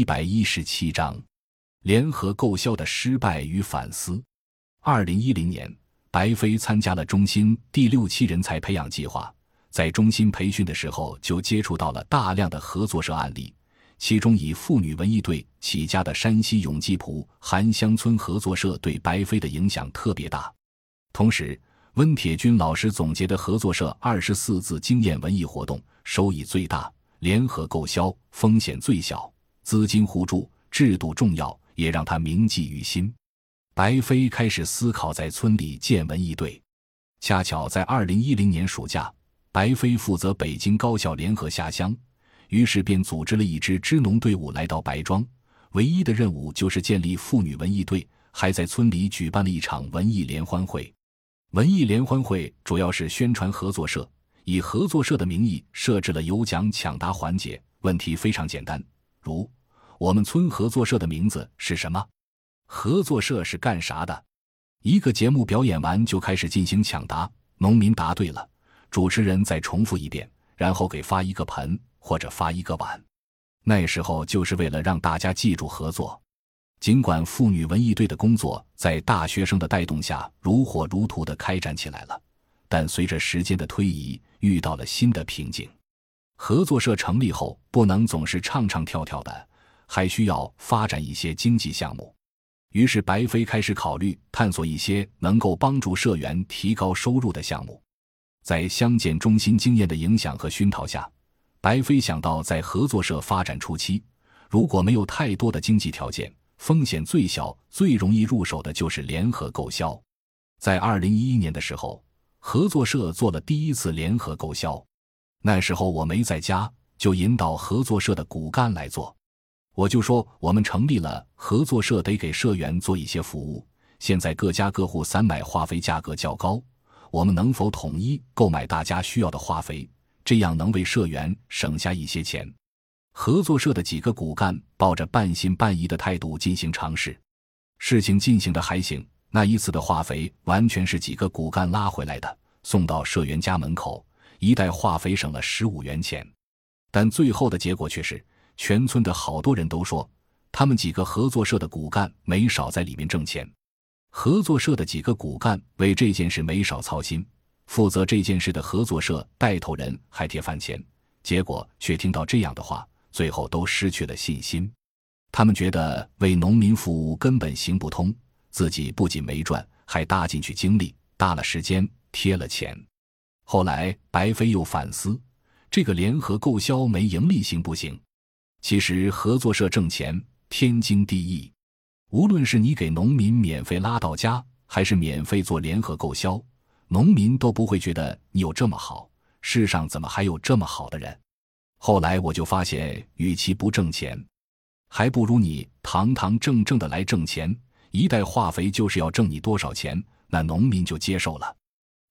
一百一十七章，联合购销的失败与反思。二零一零年，白飞参加了中心第六期人才培养计划，在中心培训的时候就接触到了大量的合作社案例，其中以妇女文艺队起家的山西永济浦韩乡村合作社对白飞的影响特别大。同时，温铁军老师总结的合作社二十四字经验文艺活动，收益最大。联合购销，风险最小，资金互助，制度重要，也让他铭记于心。白飞开始思考在村里建文艺队。恰巧在二零一零年暑假，白飞负责北京高校联合下乡，于是便组织了一支支农队伍来到白庄，唯一的任务就是建立妇女文艺队，还在村里举办了一场文艺联欢会。文艺联欢会主要是宣传合作社。以合作社的名义设置了有奖抢答环节，问题非常简单，如我们村合作社的名字是什么？合作社是干啥的？一个节目表演完就开始进行抢答，农民答对了，主持人再重复一遍，然后给发一个盆或者发一个碗。那时候就是为了让大家记住合作。尽管妇女文艺队的工作在大学生的带动下如火如荼地开展起来了。但随着时间的推移，遇到了新的瓶颈。合作社成立后，不能总是唱唱跳跳的，还需要发展一些经济项目。于是，白飞开始考虑探索一些能够帮助社员提高收入的项目。在乡建中心经验的影响和熏陶下，白飞想到，在合作社发展初期，如果没有太多的经济条件，风险最小、最容易入手的就是联合购销。在二零一一年的时候。合作社做了第一次联合购销，那时候我没在家，就引导合作社的骨干来做。我就说，我们成立了合作社，得给社员做一些服务。现在各家各户散买化肥价格较高，我们能否统一购买大家需要的化肥？这样能为社员省下一些钱。合作社的几个骨干抱着半信半疑的态度进行尝试，事情进行的还行。那一次的化肥完全是几个骨干拉回来的，送到社员家门口，一袋化肥省了十五元钱。但最后的结果却是，全村的好多人都说，他们几个合作社的骨干没少在里面挣钱。合作社的几个骨干为这件事没少操心，负责这件事的合作社带头人还贴饭钱，结果却听到这样的话，最后都失去了信心。他们觉得为农民服务根本行不通。自己不仅没赚，还搭进去精力、搭了时间、贴了钱。后来白飞又反思，这个联合购销没盈利行不行？其实合作社挣钱天经地义，无论是你给农民免费拉到家，还是免费做联合购销，农民都不会觉得你有这么好。世上怎么还有这么好的人？后来我就发现，与其不挣钱，还不如你堂堂正正的来挣钱。一袋化肥就是要挣你多少钱，那农民就接受了。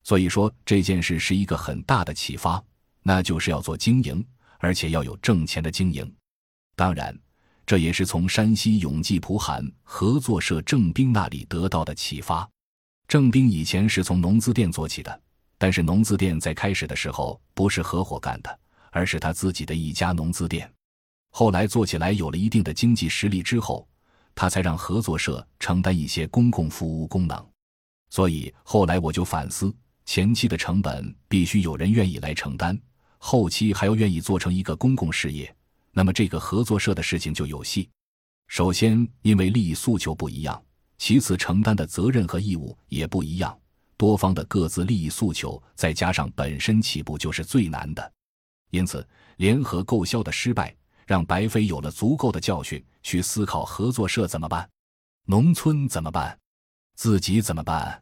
所以说这件事是一个很大的启发，那就是要做经营，而且要有挣钱的经营。当然，这也是从山西永济蒲罕合作社郑兵那里得到的启发。郑兵以前是从农资店做起的，但是农资店在开始的时候不是合伙干的，而是他自己的一家农资店。后来做起来有了一定的经济实力之后。他才让合作社承担一些公共服务功能，所以后来我就反思，前期的成本必须有人愿意来承担，后期还要愿意做成一个公共事业，那么这个合作社的事情就有戏。首先，因为利益诉求不一样；其次，承担的责任和义务也不一样。多方的各自利益诉求，再加上本身起步就是最难的，因此联合购销的失败。让白飞有了足够的教训，去思考合作社怎么办，农村怎么办，自己怎么办。